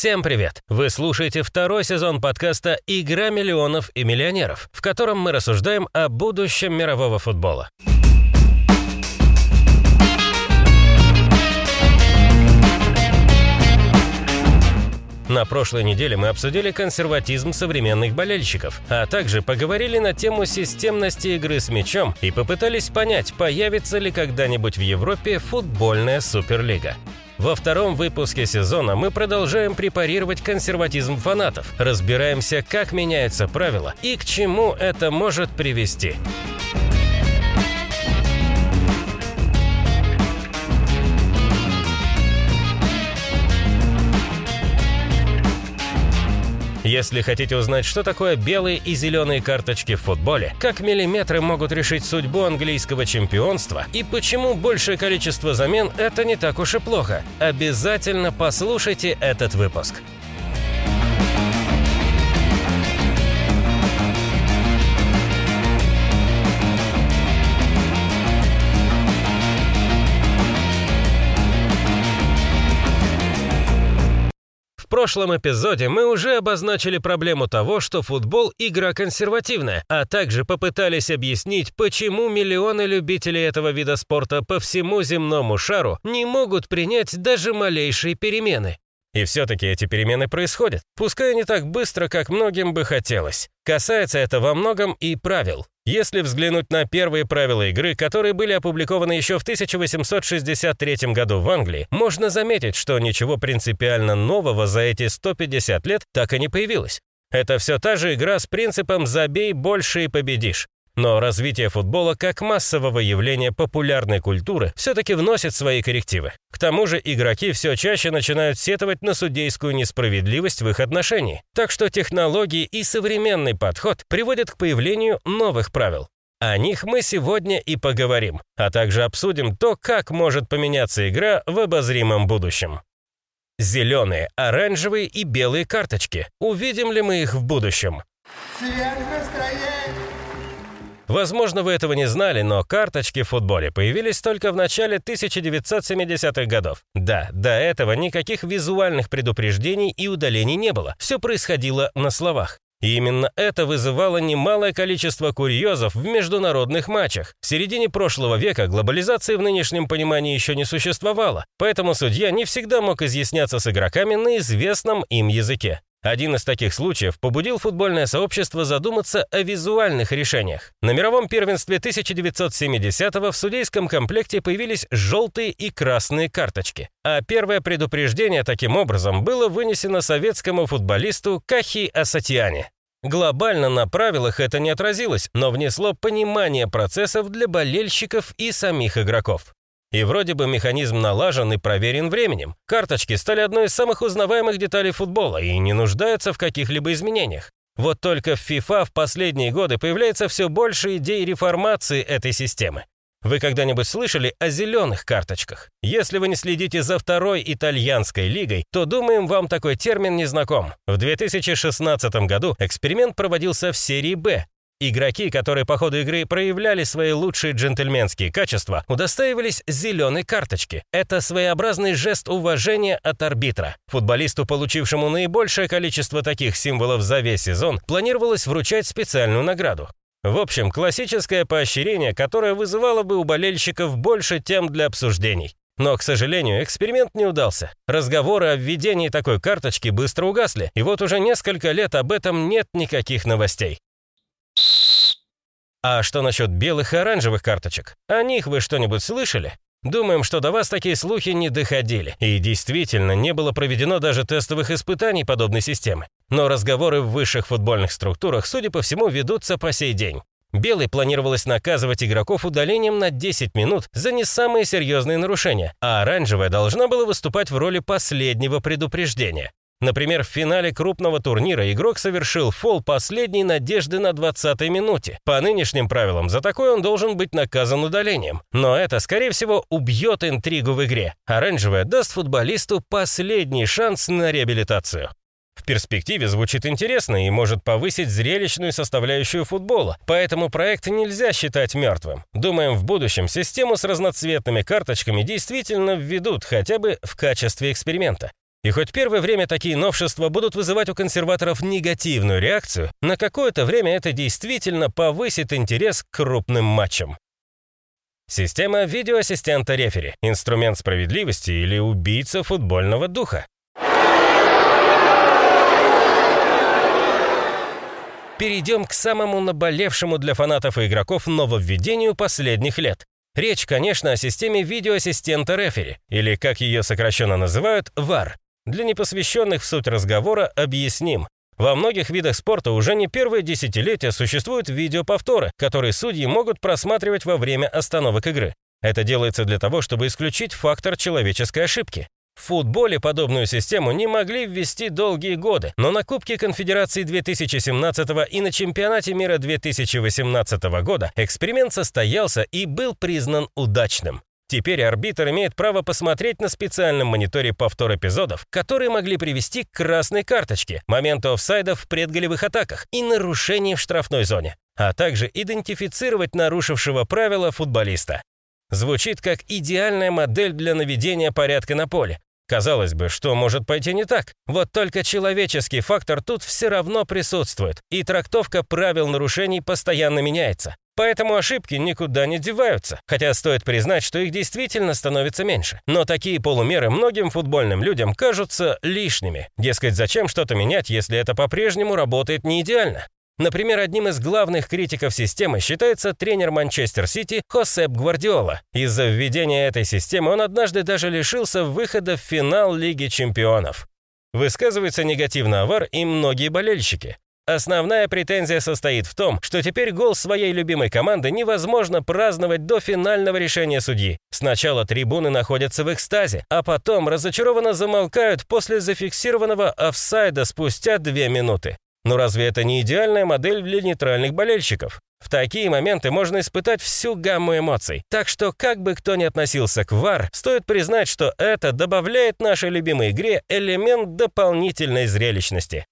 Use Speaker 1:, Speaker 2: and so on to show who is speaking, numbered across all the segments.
Speaker 1: Всем привет! Вы слушаете второй сезон подкаста «Игра миллионов и миллионеров», в котором мы рассуждаем о будущем мирового футбола. На прошлой неделе мы обсудили консерватизм современных болельщиков, а также поговорили на тему системности игры с мячом и попытались понять, появится ли когда-нибудь в Европе футбольная суперлига. Во втором выпуске сезона мы продолжаем препарировать консерватизм фанатов, разбираемся, как меняются правила и к чему это может привести. Если хотите узнать, что такое белые и зеленые карточки в футболе, как миллиметры могут решить судьбу английского чемпионства и почему большее количество замен – это не так уж и плохо, обязательно послушайте этот выпуск. Прошлом эпизоде мы уже обозначили проблему того, что футбол – игра консервативная, а также попытались объяснить, почему миллионы любителей этого вида спорта по всему земному шару не могут принять даже малейшие перемены. И все-таки эти перемены происходят, пускай не так быстро, как многим бы хотелось. Касается это во многом и правил. Если взглянуть на первые правила игры, которые были опубликованы еще в 1863 году в Англии, можно заметить, что ничего принципиально нового за эти 150 лет так и не появилось. Это все та же игра с принципом «забей больше и победишь». Но развитие футбола как массового явления популярной культуры все-таки вносит свои коррективы. К тому же игроки все чаще начинают сетовать на судейскую несправедливость в их отношении. Так что технологии и современный подход приводят к появлению новых правил. О них мы сегодня и поговорим, а также обсудим то, как может поменяться игра в обозримом будущем. Зеленые, оранжевые и белые карточки. Увидим ли мы их в будущем? Цвет настроения. Возможно, вы этого не знали, но карточки в футболе появились только в начале 1970-х годов. Да, до этого никаких визуальных предупреждений и удалений не было. Все происходило на словах. И именно это вызывало немалое количество курьезов в международных матчах. В середине прошлого века глобализации в нынешнем понимании еще не существовало, поэтому судья не всегда мог изъясняться с игроками на известном им языке. Один из таких случаев побудил футбольное сообщество задуматься о визуальных решениях. На мировом первенстве 1970-го в судейском комплекте появились желтые и красные карточки. А первое предупреждение таким образом было вынесено советскому футболисту Кахи Асатьяне. Глобально на правилах это не отразилось, но внесло понимание процессов для болельщиков и самих игроков. И вроде бы механизм налажен и проверен временем. Карточки стали одной из самых узнаваемых деталей футбола и не нуждаются в каких-либо изменениях. Вот только в FIFA в последние годы появляется все больше идей реформации этой системы. Вы когда-нибудь слышали о зеленых карточках? Если вы не следите за второй итальянской лигой, то, думаем, вам такой термин не знаком. В 2016 году эксперимент проводился в серии «Б», Игроки, которые по ходу игры проявляли свои лучшие джентльменские качества, удостаивались зеленой карточки. Это своеобразный жест уважения от арбитра. Футболисту, получившему наибольшее количество таких символов за весь сезон, планировалось вручать специальную награду. В общем, классическое поощрение, которое вызывало бы у болельщиков больше тем для обсуждений. Но, к сожалению, эксперимент не удался. Разговоры о введении такой карточки быстро угасли, и вот уже несколько лет об этом нет никаких новостей. А что насчет белых и оранжевых карточек? О них вы что-нибудь слышали? Думаем, что до вас такие слухи не доходили, и действительно не было проведено даже тестовых испытаний подобной системы. Но разговоры в высших футбольных структурах, судя по всему, ведутся по сей день. Белый планировалось наказывать игроков удалением на 10 минут за не самые серьезные нарушения, а оранжевая должна была выступать в роли последнего предупреждения. Например, в финале крупного турнира игрок совершил фол последней надежды на 20-й минуте. По нынешним правилам, за такое он должен быть наказан удалением. Но это, скорее всего, убьет интригу в игре. Оранжевая даст футболисту последний шанс на реабилитацию. В перспективе звучит интересно и может повысить зрелищную составляющую футбола, поэтому проект нельзя считать мертвым. Думаем, в будущем систему с разноцветными карточками действительно введут хотя бы в качестве эксперимента. И хоть первое время такие новшества будут вызывать у консерваторов негативную реакцию, на какое-то время это действительно повысит интерес к крупным матчам. Система видеоассистента рефери – инструмент справедливости или убийца футбольного духа. Перейдем к самому наболевшему для фанатов и игроков нововведению последних лет. Речь, конечно, о системе видеоассистента рефери, или, как ее сокращенно называют, VAR. Для непосвященных в суть разговора объясним. Во многих видах спорта уже не первые десятилетия существуют видеоповторы, которые судьи могут просматривать во время остановок игры. Это делается для того, чтобы исключить фактор человеческой ошибки. В футболе подобную систему не могли ввести долгие годы, но на Кубке Конфедерации 2017 и на Чемпионате мира 2018 года эксперимент состоялся и был признан удачным. Теперь арбитр имеет право посмотреть на специальном мониторе повтор эпизодов, которые могли привести к красной карточке, моменту офсайда в предголевых атаках и нарушений в штрафной зоне, а также идентифицировать нарушившего правила футболиста. Звучит как идеальная модель для наведения порядка на поле, Казалось бы, что может пойти не так? Вот только человеческий фактор тут все равно присутствует, и трактовка правил нарушений постоянно меняется. Поэтому ошибки никуда не деваются, хотя стоит признать, что их действительно становится меньше. Но такие полумеры многим футбольным людям кажутся лишними. Дескать, зачем что-то менять, если это по-прежнему работает не идеально? Например, одним из главных критиков системы считается тренер Манчестер Сити Хосеп Гвардиола. Из-за введения этой системы он однажды даже лишился выхода в финал Лиги чемпионов. Высказываются негативно о и многие болельщики. Основная претензия состоит в том, что теперь гол своей любимой команды невозможно праздновать до финального решения судьи. Сначала трибуны находятся в экстазе, а потом разочарованно замолкают после зафиксированного офсайда спустя две минуты. Но разве это не идеальная модель для нейтральных болельщиков? В такие моменты можно испытать всю гамму эмоций. Так что, как бы кто ни относился к VAR, стоит признать, что это добавляет нашей любимой игре элемент дополнительной зрелищности.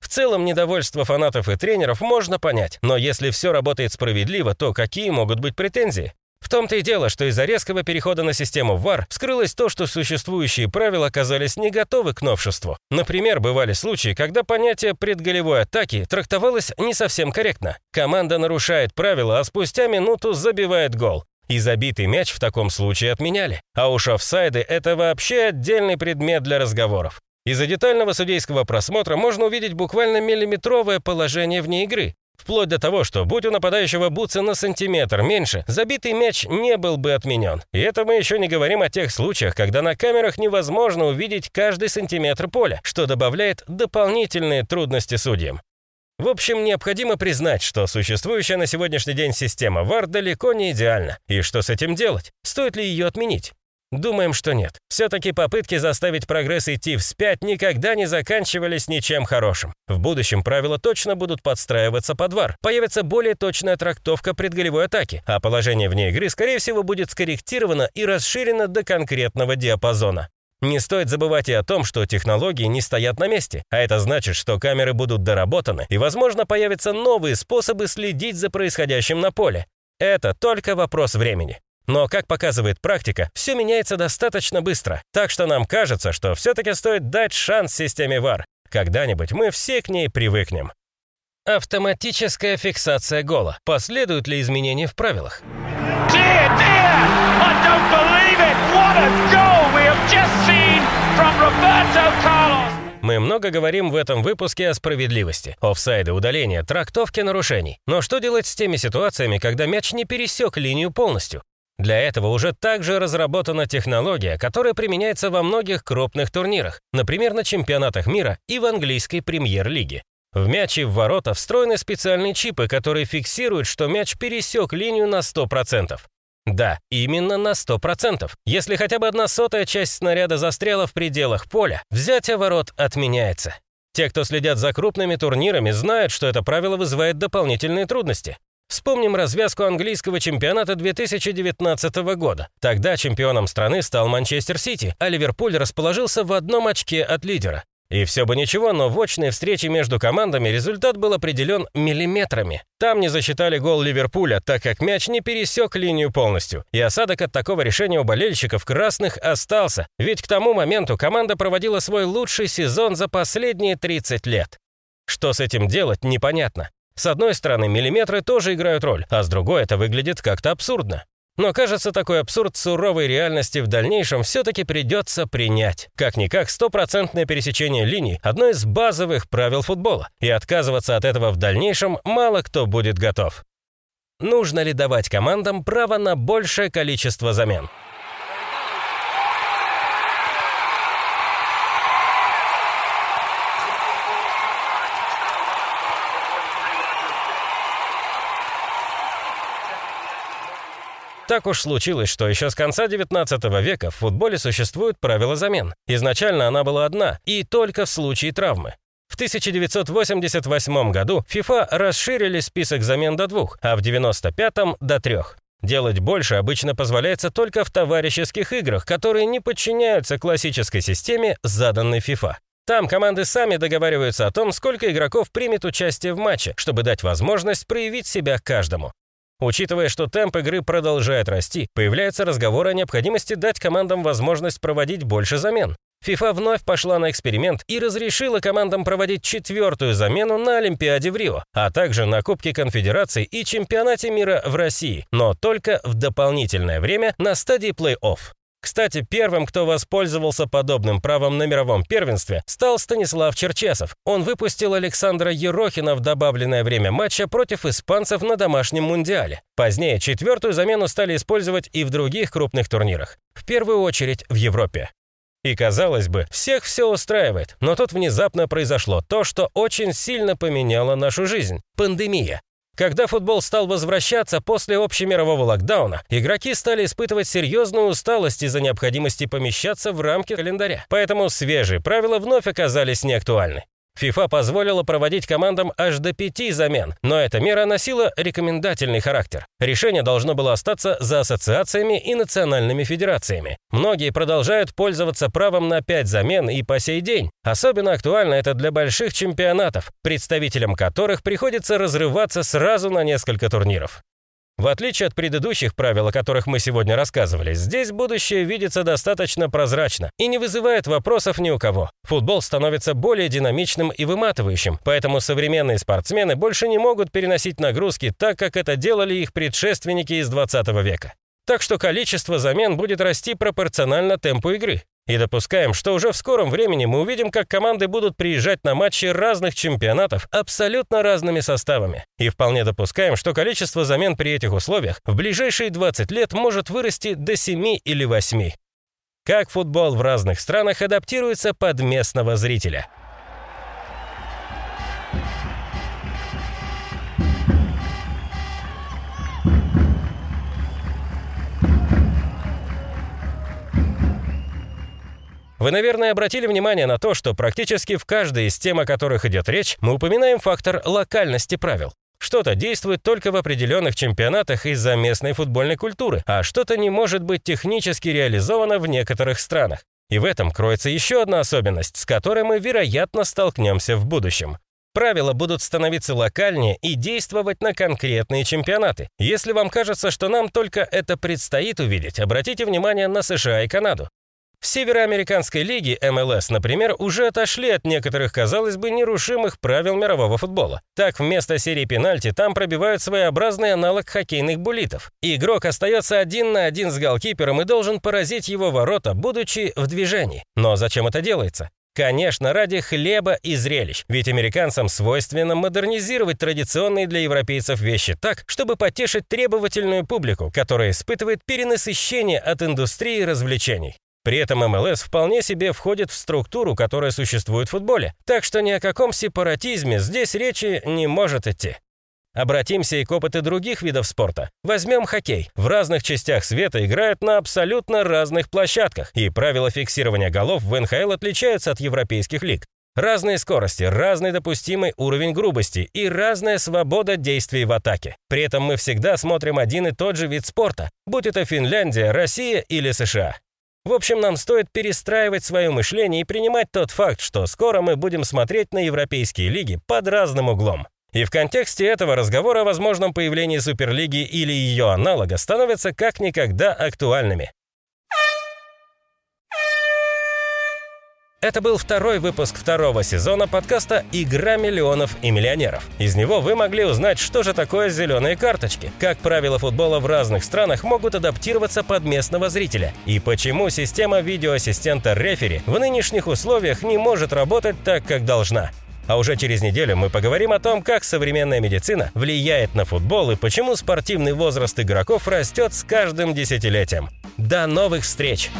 Speaker 1: В целом, недовольство фанатов и тренеров можно понять, но если все работает справедливо, то какие могут быть претензии? В том-то и дело, что из-за резкого перехода на систему VAR вскрылось то, что существующие правила оказались не готовы к новшеству. Например, бывали случаи, когда понятие предголевой атаки трактовалось не совсем корректно. Команда нарушает правила, а спустя минуту забивает гол. И забитый мяч в таком случае отменяли. А уж офсайды – это вообще отдельный предмет для разговоров. Из-за детального судейского просмотра можно увидеть буквально миллиметровое положение вне игры. Вплоть до того, что будь у нападающего бутса на сантиметр меньше, забитый мяч не был бы отменен. И это мы еще не говорим о тех случаях, когда на камерах невозможно увидеть каждый сантиметр поля, что добавляет дополнительные трудности судьям. В общем, необходимо признать, что существующая на сегодняшний день система ВАР далеко не идеальна. И что с этим делать? Стоит ли ее отменить? Думаем, что нет. Все-таки попытки заставить прогресс идти вспять никогда не заканчивались ничем хорошим. В будущем правила точно будут подстраиваться под вар. Появится более точная трактовка предголевой атаки, а положение вне игры, скорее всего, будет скорректировано и расширено до конкретного диапазона. Не стоит забывать и о том, что технологии не стоят на месте, а это значит, что камеры будут доработаны и, возможно, появятся новые способы следить за происходящим на поле. Это только вопрос времени. Но, как показывает практика, все меняется достаточно быстро, так что нам кажется, что все-таки стоит дать шанс системе VAR. Когда-нибудь мы все к ней привыкнем. Автоматическая фиксация гола. Последуют ли изменения в правилах? Dear, dear, мы много говорим в этом выпуске о справедливости, офсайды, удаления, трактовке нарушений. Но что делать с теми ситуациями, когда мяч не пересек линию полностью? Для этого уже также разработана технология, которая применяется во многих крупных турнирах, например, на чемпионатах мира и в английской премьер-лиге. В мяче в ворота встроены специальные чипы, которые фиксируют, что мяч пересек линию на 100%. Да, именно на 100%. Если хотя бы одна сотая часть снаряда застряла в пределах поля, взятие ворот отменяется. Те, кто следят за крупными турнирами, знают, что это правило вызывает дополнительные трудности. Вспомним развязку английского чемпионата 2019 года. Тогда чемпионом страны стал Манчестер Сити, а Ливерпуль расположился в одном очке от лидера. И все бы ничего, но в очной встрече между командами результат был определен миллиметрами. Там не засчитали гол Ливерпуля, так как мяч не пересек линию полностью. И осадок от такого решения у болельщиков красных остался, ведь к тому моменту команда проводила свой лучший сезон за последние 30 лет. Что с этим делать, непонятно. С одной стороны, миллиметры тоже играют роль, а с другой это выглядит как-то абсурдно. Но кажется, такой абсурд суровой реальности в дальнейшем все-таки придется принять. Как-никак, стопроцентное пересечение линий – одно из базовых правил футбола, и отказываться от этого в дальнейшем мало кто будет готов. Нужно ли давать командам право на большее количество замен? Так уж случилось, что еще с конца 19 века в футболе существуют правила замен. Изначально она была одна, и только в случае травмы. В 1988 году FIFA расширили список замен до двух, а в 1995 до трех. Делать больше обычно позволяется только в товарищеских играх, которые не подчиняются классической системе, заданной FIFA. Там команды сами договариваются о том, сколько игроков примет участие в матче, чтобы дать возможность проявить себя каждому. Учитывая, что темп игры продолжает расти, появляется разговор о необходимости дать командам возможность проводить больше замен. FIFA вновь пошла на эксперимент и разрешила командам проводить четвертую замену на Олимпиаде в Рио, а также на Кубке Конфедераций и Чемпионате мира в России, но только в дополнительное время на стадии плей-офф. Кстати, первым, кто воспользовался подобным правом на мировом первенстве, стал Станислав Черчесов. Он выпустил Александра Ерохина в добавленное время матча против испанцев на домашнем мундиале. Позднее четвертую замену стали использовать и в других крупных турнирах, в первую очередь в Европе. И казалось бы, всех все устраивает, но тут внезапно произошло то, что очень сильно поменяло нашу жизнь – пандемия. Когда футбол стал возвращаться после общемирового локдауна, игроки стали испытывать серьезную усталость из-за необходимости помещаться в рамки календаря. Поэтому свежие правила вновь оказались неактуальны. FIFA позволила проводить командам аж до пяти замен, но эта мера носила рекомендательный характер. Решение должно было остаться за ассоциациями и национальными федерациями. Многие продолжают пользоваться правом на пять замен и по сей день. Особенно актуально это для больших чемпионатов, представителям которых приходится разрываться сразу на несколько турниров. В отличие от предыдущих правил, о которых мы сегодня рассказывали, здесь будущее видится достаточно прозрачно и не вызывает вопросов ни у кого. Футбол становится более динамичным и выматывающим, поэтому современные спортсмены больше не могут переносить нагрузки так, как это делали их предшественники из 20 века. Так что количество замен будет расти пропорционально темпу игры. И допускаем, что уже в скором времени мы увидим, как команды будут приезжать на матчи разных чемпионатов абсолютно разными составами. И вполне допускаем, что количество замен при этих условиях в ближайшие 20 лет может вырасти до 7 или 8. Как футбол в разных странах адаптируется под местного зрителя – Вы, наверное, обратили внимание на то, что практически в каждой из тем, о которых идет речь, мы упоминаем фактор локальности правил. Что-то действует только в определенных чемпионатах из-за местной футбольной культуры, а что-то не может быть технически реализовано в некоторых странах. И в этом кроется еще одна особенность, с которой мы, вероятно, столкнемся в будущем. Правила будут становиться локальнее и действовать на конкретные чемпионаты. Если вам кажется, что нам только это предстоит увидеть, обратите внимание на США и Канаду. В Североамериканской лиге МЛС, например, уже отошли от некоторых, казалось бы, нерушимых правил мирового футбола. Так, вместо серии пенальти там пробивают своеобразный аналог хоккейных буллитов. Игрок остается один на один с голкипером и должен поразить его ворота, будучи в движении. Но зачем это делается? Конечно, ради хлеба и зрелищ, ведь американцам свойственно модернизировать традиционные для европейцев вещи так, чтобы потешить требовательную публику, которая испытывает перенасыщение от индустрии развлечений. При этом МЛС вполне себе входит в структуру, которая существует в футболе, так что ни о каком сепаратизме здесь речи не может идти. Обратимся и к опыту других видов спорта. Возьмем хоккей. В разных частях света играют на абсолютно разных площадках, и правила фиксирования голов в НХЛ отличаются от европейских лиг. Разные скорости, разный допустимый уровень грубости и разная свобода действий в атаке. При этом мы всегда смотрим один и тот же вид спорта, будь это Финляндия, Россия или США. В общем, нам стоит перестраивать свое мышление и принимать тот факт, что скоро мы будем смотреть на европейские лиги под разным углом. И в контексте этого разговора о возможном появлении Суперлиги или ее аналога становятся как никогда актуальными. Это был второй выпуск второго сезона подкаста «Игра миллионов и миллионеров». Из него вы могли узнать, что же такое зеленые карточки, как правила футбола в разных странах могут адаптироваться под местного зрителя, и почему система видеоассистента рефери в нынешних условиях не может работать так, как должна. А уже через неделю мы поговорим о том, как современная медицина влияет на футбол и почему спортивный возраст игроков растет с каждым десятилетием. До новых встреч!